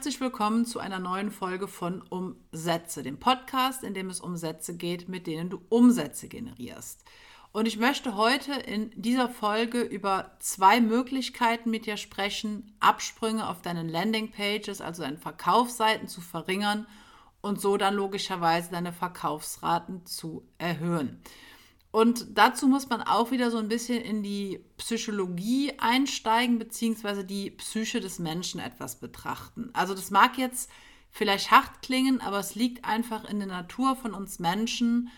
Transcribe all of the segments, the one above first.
herzlich willkommen zu einer neuen Folge von Umsätze, dem Podcast, in dem es um Sätze geht, mit denen du Umsätze generierst. Und ich möchte heute in dieser Folge über zwei Möglichkeiten mit dir sprechen, Absprünge auf deinen Landingpages, also deine Verkaufsseiten zu verringern und so dann logischerweise deine Verkaufsraten zu erhöhen. Und dazu muss man auch wieder so ein bisschen in die Psychologie einsteigen, beziehungsweise die Psyche des Menschen etwas betrachten. Also das mag jetzt vielleicht hart klingen, aber es liegt einfach in der Natur von uns Menschen,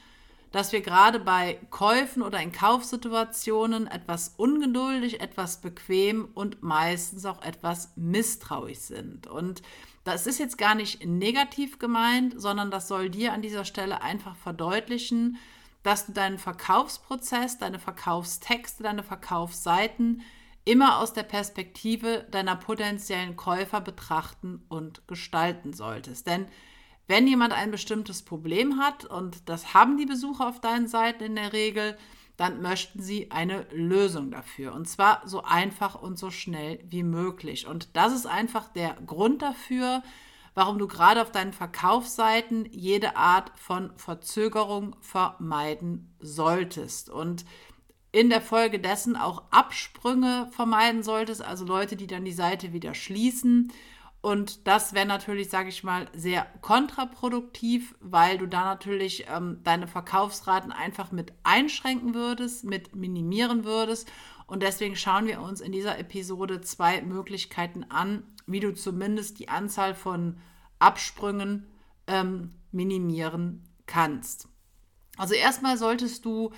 dass wir gerade bei Käufen oder in Kaufsituationen etwas ungeduldig, etwas bequem und meistens auch etwas misstrauisch sind. Und das ist jetzt gar nicht negativ gemeint, sondern das soll dir an dieser Stelle einfach verdeutlichen, dass du deinen Verkaufsprozess, deine Verkaufstexte, deine Verkaufsseiten immer aus der Perspektive deiner potenziellen Käufer betrachten und gestalten solltest. Denn wenn jemand ein bestimmtes Problem hat, und das haben die Besucher auf deinen Seiten in der Regel, dann möchten sie eine Lösung dafür. Und zwar so einfach und so schnell wie möglich. Und das ist einfach der Grund dafür, warum du gerade auf deinen Verkaufsseiten jede Art von Verzögerung vermeiden solltest und in der Folge dessen auch Absprünge vermeiden solltest, also Leute, die dann die Seite wieder schließen. Und das wäre natürlich, sage ich mal, sehr kontraproduktiv, weil du da natürlich ähm, deine Verkaufsraten einfach mit einschränken würdest, mit minimieren würdest. Und deswegen schauen wir uns in dieser Episode zwei Möglichkeiten an, wie du zumindest die Anzahl von Absprüngen ähm, minimieren kannst. Also erstmal solltest du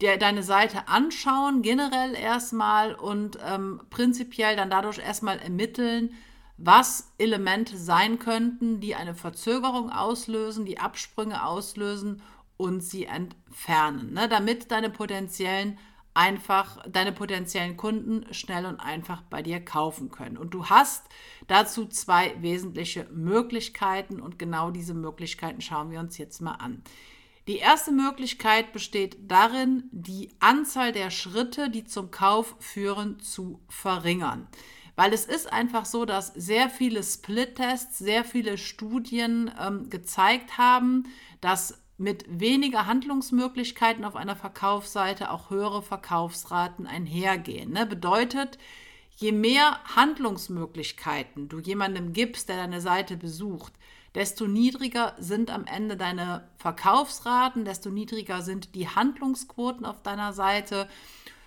dir deine Seite anschauen, generell erstmal und ähm, prinzipiell dann dadurch erstmal ermitteln, was Elemente sein könnten, die eine Verzögerung auslösen, die Absprünge auslösen und sie entfernen, ne, damit deine potenziellen einfach deine potenziellen Kunden schnell und einfach bei dir kaufen können. Und du hast dazu zwei wesentliche Möglichkeiten und genau diese Möglichkeiten schauen wir uns jetzt mal an. Die erste Möglichkeit besteht darin, die Anzahl der Schritte, die zum Kauf führen, zu verringern. Weil es ist einfach so, dass sehr viele Split-Tests, sehr viele Studien ähm, gezeigt haben, dass mit weniger Handlungsmöglichkeiten auf einer Verkaufsseite auch höhere Verkaufsraten einhergehen. Ne? Bedeutet, je mehr Handlungsmöglichkeiten du jemandem gibst, der deine Seite besucht, desto niedriger sind am Ende deine Verkaufsraten, desto niedriger sind die Handlungsquoten auf deiner Seite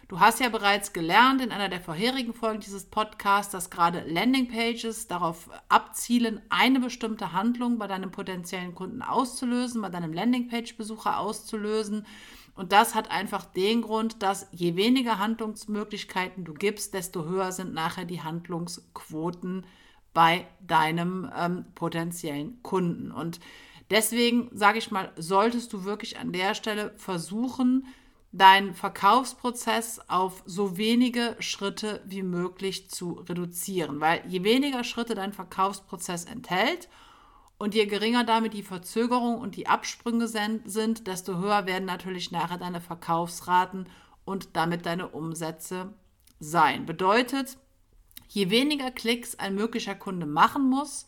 Du hast ja bereits gelernt in einer der vorherigen Folgen dieses Podcasts, dass gerade Landingpages darauf abzielen, eine bestimmte Handlung bei deinem potenziellen Kunden auszulösen, bei deinem Landingpage-Besucher auszulösen. Und das hat einfach den Grund, dass je weniger Handlungsmöglichkeiten du gibst, desto höher sind nachher die Handlungsquoten bei deinem ähm, potenziellen Kunden. Und deswegen sage ich mal, solltest du wirklich an der Stelle versuchen, deinen Verkaufsprozess auf so wenige Schritte wie möglich zu reduzieren. Weil je weniger Schritte dein Verkaufsprozess enthält und je geringer damit die Verzögerung und die Absprünge sind, desto höher werden natürlich nachher deine Verkaufsraten und damit deine Umsätze sein. Bedeutet, je weniger Klicks ein möglicher Kunde machen muss,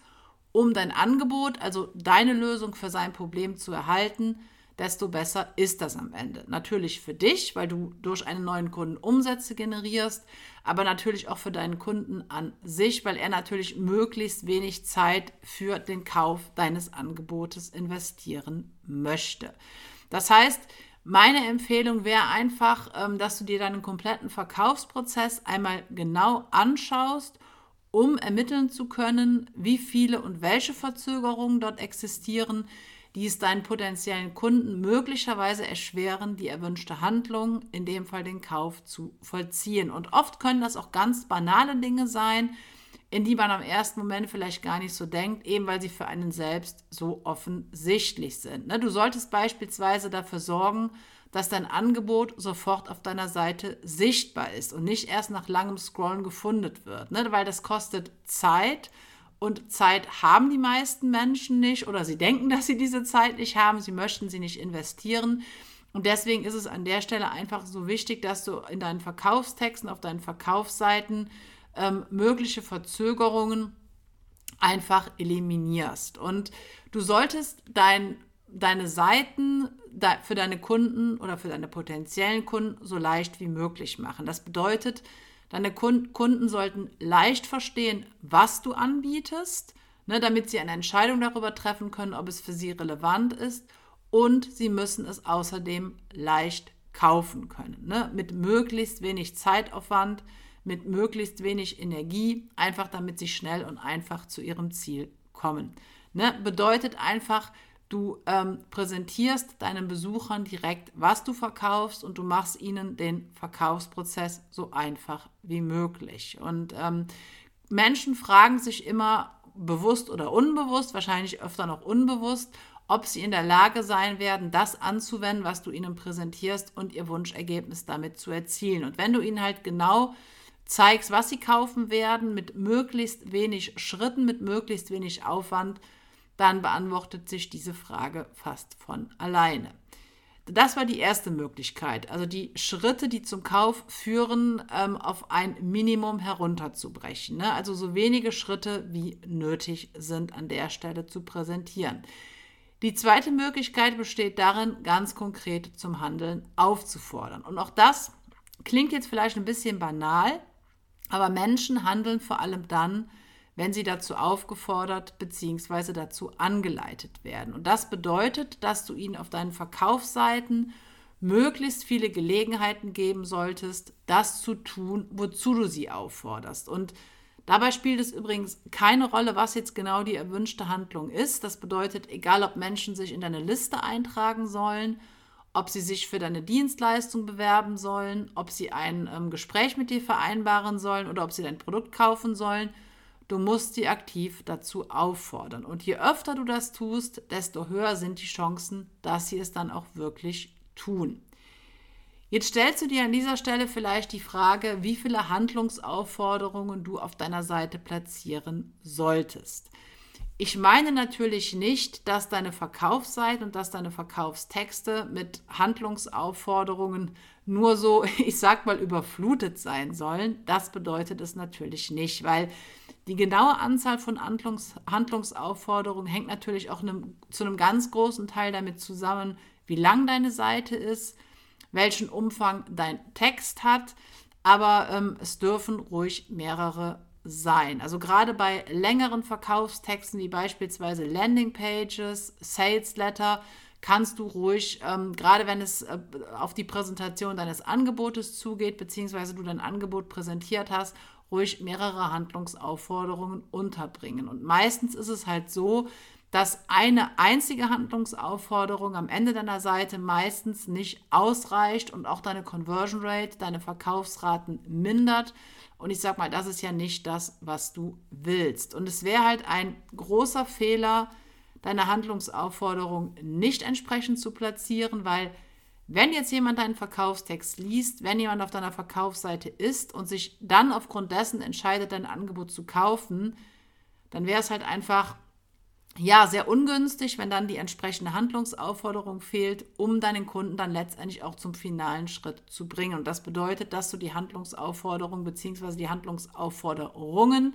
um dein Angebot, also deine Lösung für sein Problem zu erhalten, desto besser ist das am Ende. Natürlich für dich, weil du durch einen neuen Kunden Umsätze generierst, aber natürlich auch für deinen Kunden an sich, weil er natürlich möglichst wenig Zeit für den Kauf deines Angebotes investieren möchte. Das heißt, meine Empfehlung wäre einfach, ähm, dass du dir deinen kompletten Verkaufsprozess einmal genau anschaust um ermitteln zu können, wie viele und welche Verzögerungen dort existieren, die es deinen potenziellen Kunden möglicherweise erschweren, die erwünschte Handlung, in dem Fall den Kauf, zu vollziehen. Und oft können das auch ganz banale Dinge sein, in die man am ersten Moment vielleicht gar nicht so denkt, eben weil sie für einen selbst so offensichtlich sind. Ne, du solltest beispielsweise dafür sorgen, dass dein Angebot sofort auf deiner Seite sichtbar ist und nicht erst nach langem Scrollen gefunden wird, ne, weil das kostet Zeit und Zeit haben die meisten Menschen nicht oder sie denken, dass sie diese Zeit nicht haben, sie möchten sie nicht investieren. Und deswegen ist es an der Stelle einfach so wichtig, dass du in deinen Verkaufstexten, auf deinen Verkaufsseiten ähm, mögliche Verzögerungen einfach eliminierst. Und du solltest dein, deine Seiten für deine Kunden oder für deine potenziellen Kunden so leicht wie möglich machen. Das bedeutet, deine Kunden sollten leicht verstehen, was du anbietest, ne, damit sie eine Entscheidung darüber treffen können, ob es für sie relevant ist. Und sie müssen es außerdem leicht kaufen können. Ne, mit möglichst wenig Zeitaufwand, mit möglichst wenig Energie, einfach damit sie schnell und einfach zu ihrem Ziel kommen. Ne, bedeutet einfach, du ähm, präsentierst deinen Besuchern direkt, was du verkaufst und du machst ihnen den Verkaufsprozess so einfach wie möglich. Und ähm, Menschen fragen sich immer bewusst oder unbewusst, wahrscheinlich öfter noch unbewusst, ob sie in der Lage sein werden, das anzuwenden, was du ihnen präsentierst und ihr Wunschergebnis damit zu erzielen. Und wenn du ihnen halt genau zeigst, was sie kaufen werden, mit möglichst wenig Schritten, mit möglichst wenig Aufwand, dann beantwortet sich diese Frage fast von alleine. Das war die erste Möglichkeit, also die Schritte, die zum Kauf führen, ähm, auf ein Minimum herunterzubrechen. Ne? Also so wenige Schritte wie nötig sind an der Stelle zu präsentieren. Die zweite Möglichkeit besteht darin, ganz konkret zum Handeln aufzufordern. Und auch das klingt jetzt vielleicht ein bisschen banal, aber Menschen handeln vor allem dann, wenn sie dazu aufgefordert bzw. dazu angeleitet werden. Und das bedeutet, dass du ihnen auf deinen Verkaufsseiten möglichst viele Gelegenheiten geben solltest, das zu tun, wozu du sie aufforderst. Und dabei spielt es übrigens keine Rolle, was jetzt genau die erwünschte Handlung ist. Das bedeutet, egal ob Menschen sich in deine Liste eintragen sollen ob sie sich für deine Dienstleistung bewerben sollen, ob sie ein ähm, Gespräch mit dir vereinbaren sollen oder ob sie dein Produkt kaufen sollen. Du musst sie aktiv dazu auffordern. Und je öfter du das tust, desto höher sind die Chancen, dass sie es dann auch wirklich tun. Jetzt stellst du dir an dieser Stelle vielleicht die Frage, wie viele Handlungsaufforderungen du auf deiner Seite platzieren solltest. Ich meine natürlich nicht, dass deine Verkaufsseite und dass deine Verkaufstexte mit Handlungsaufforderungen nur so, ich sag mal, überflutet sein sollen. Das bedeutet es natürlich nicht, weil die genaue Anzahl von Handlungs Handlungsaufforderungen hängt natürlich auch einem, zu einem ganz großen Teil damit zusammen, wie lang deine Seite ist, welchen Umfang dein Text hat. Aber ähm, es dürfen ruhig mehrere sein. Also gerade bei längeren Verkaufstexten wie beispielsweise Landingpages, Sales Letter, kannst du ruhig, ähm, gerade wenn es äh, auf die Präsentation deines Angebotes zugeht, beziehungsweise du dein Angebot präsentiert hast, ruhig mehrere Handlungsaufforderungen unterbringen. Und meistens ist es halt so, dass eine einzige Handlungsaufforderung am Ende deiner Seite meistens nicht ausreicht und auch deine Conversion Rate, deine Verkaufsraten mindert. Und ich sag mal, das ist ja nicht das, was du willst. Und es wäre halt ein großer Fehler, deine Handlungsaufforderung nicht entsprechend zu platzieren, weil wenn jetzt jemand deinen Verkaufstext liest, wenn jemand auf deiner Verkaufsseite ist und sich dann aufgrund dessen entscheidet, dein Angebot zu kaufen, dann wäre es halt einfach ja, sehr ungünstig, wenn dann die entsprechende Handlungsaufforderung fehlt, um deinen Kunden dann letztendlich auch zum finalen Schritt zu bringen. Und das bedeutet, dass du die Handlungsaufforderung bzw. die Handlungsaufforderungen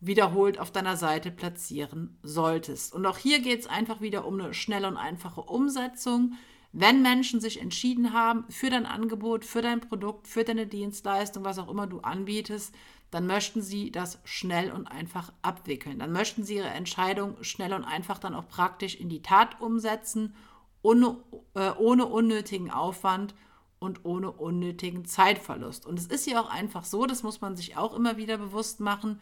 wiederholt auf deiner Seite platzieren solltest. Und auch hier geht es einfach wieder um eine schnelle und einfache Umsetzung. Wenn Menschen sich entschieden haben für dein Angebot, für dein Produkt, für deine Dienstleistung, was auch immer du anbietest, dann möchten sie das schnell und einfach abwickeln. Dann möchten sie ihre Entscheidung schnell und einfach dann auch praktisch in die Tat umsetzen, ohne, äh, ohne unnötigen Aufwand und ohne unnötigen Zeitverlust. Und es ist ja auch einfach so, das muss man sich auch immer wieder bewusst machen,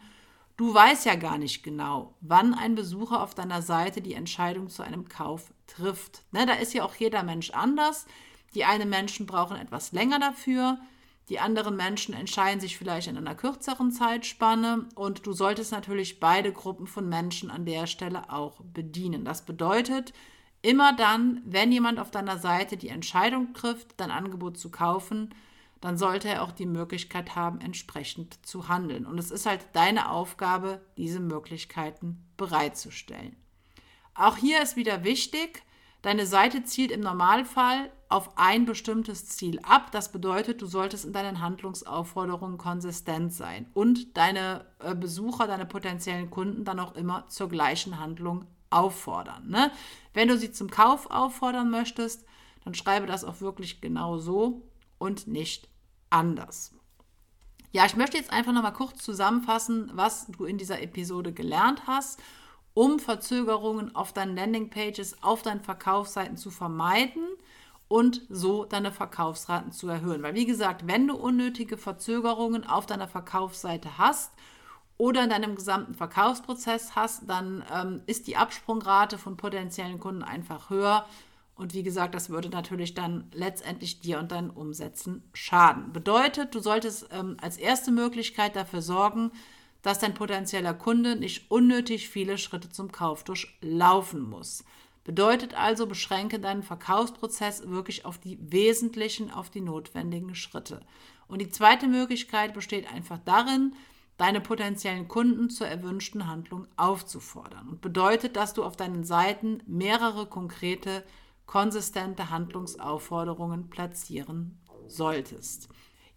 du weißt ja gar nicht genau, wann ein Besucher auf deiner Seite die Entscheidung zu einem Kauf trifft. Ne, da ist ja auch jeder Mensch anders. Die einen Menschen brauchen etwas länger dafür, die anderen Menschen entscheiden sich vielleicht in einer kürzeren Zeitspanne und du solltest natürlich beide Gruppen von Menschen an der Stelle auch bedienen. Das bedeutet, immer dann, wenn jemand auf deiner Seite die Entscheidung trifft, dein Angebot zu kaufen, dann sollte er auch die Möglichkeit haben, entsprechend zu handeln. Und es ist halt deine Aufgabe, diese Möglichkeiten bereitzustellen. Auch hier ist wieder wichtig, Deine Seite zielt im Normalfall auf ein bestimmtes Ziel ab. Das bedeutet, du solltest in deinen Handlungsaufforderungen konsistent sein und deine äh, Besucher, deine potenziellen Kunden dann auch immer zur gleichen Handlung auffordern. Ne? Wenn du sie zum Kauf auffordern möchtest, dann schreibe das auch wirklich genau so und nicht anders. Ja, ich möchte jetzt einfach nochmal kurz zusammenfassen, was du in dieser Episode gelernt hast, um Verzögerungen auf deinen Landingpages, auf deinen Verkaufsseiten zu vermeiden und so deine Verkaufsraten zu erhöhen. Weil wie gesagt, wenn du unnötige Verzögerungen auf deiner Verkaufsseite hast oder in deinem gesamten Verkaufsprozess hast, dann ähm, ist die Absprungrate von potenziellen Kunden einfach höher. Und wie gesagt, das würde natürlich dann letztendlich dir und deinen Umsätzen schaden. Bedeutet, du solltest ähm, als erste Möglichkeit dafür sorgen, dass dein potenzieller Kunde nicht unnötig viele Schritte zum Kauf durchlaufen muss. Bedeutet also, beschränke deinen Verkaufsprozess wirklich auf die wesentlichen, auf die notwendigen Schritte. Und die zweite Möglichkeit besteht einfach darin, deine potenziellen Kunden zur erwünschten Handlung aufzufordern. Und bedeutet, dass du auf deinen Seiten mehrere konkrete, konsistente Handlungsaufforderungen platzieren solltest.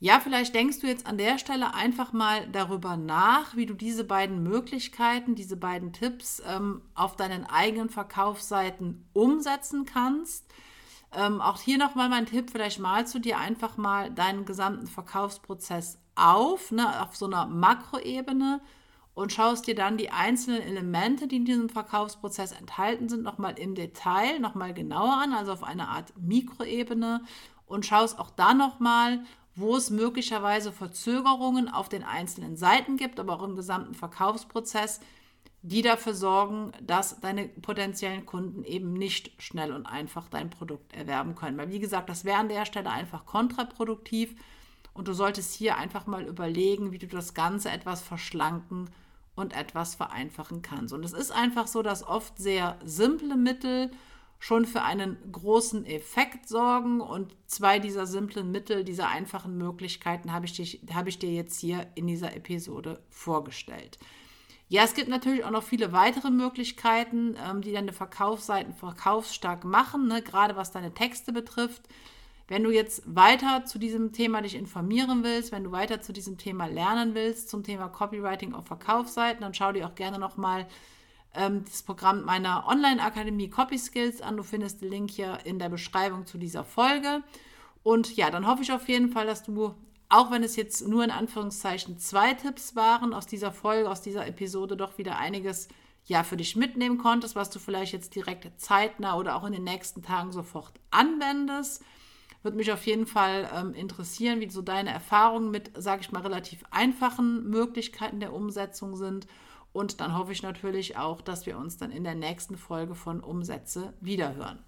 Ja, vielleicht denkst du jetzt an der Stelle einfach mal darüber nach, wie du diese beiden Möglichkeiten, diese beiden Tipps ähm, auf deinen eigenen Verkaufsseiten umsetzen kannst. Ähm, auch hier nochmal mein Tipp, vielleicht malst du dir einfach mal deinen gesamten Verkaufsprozess auf, ne, auf so einer Makroebene und schaust dir dann die einzelnen Elemente, die in diesem Verkaufsprozess enthalten sind, nochmal im Detail, nochmal genauer an, also auf einer Art Mikroebene und schaust auch da nochmal, wo es möglicherweise Verzögerungen auf den einzelnen Seiten gibt, aber auch im gesamten Verkaufsprozess, die dafür sorgen, dass deine potenziellen Kunden eben nicht schnell und einfach dein Produkt erwerben können. Weil wie gesagt, das wäre an der Stelle einfach kontraproduktiv und du solltest hier einfach mal überlegen, wie du das Ganze etwas verschlanken und etwas vereinfachen kannst. Und es ist einfach so, dass oft sehr simple Mittel schon für einen großen Effekt sorgen. Und zwei dieser simplen Mittel, dieser einfachen Möglichkeiten habe ich, dich, habe ich dir jetzt hier in dieser Episode vorgestellt. Ja, es gibt natürlich auch noch viele weitere Möglichkeiten, ähm, die deine Verkaufsseiten verkaufsstark machen, ne? gerade was deine Texte betrifft. Wenn du jetzt weiter zu diesem Thema dich informieren willst, wenn du weiter zu diesem Thema lernen willst, zum Thema Copywriting auf Verkaufsseiten, dann schau dir auch gerne nochmal mal ähm, das Programm meiner Online-Akademie Copy Skills an. Du findest den Link hier in der Beschreibung zu dieser Folge. Und ja, dann hoffe ich auf jeden Fall, dass du, auch wenn es jetzt nur in Anführungszeichen zwei Tipps waren, aus dieser Folge, aus dieser Episode doch wieder einiges ja für dich mitnehmen konntest, was du vielleicht jetzt direkt zeitnah oder auch in den nächsten Tagen sofort anwendest. Würde mich auf jeden Fall ähm, interessieren, wie so deine Erfahrungen mit, sage ich mal, relativ einfachen Möglichkeiten der Umsetzung sind. Und dann hoffe ich natürlich auch, dass wir uns dann in der nächsten Folge von Umsätze wiederhören.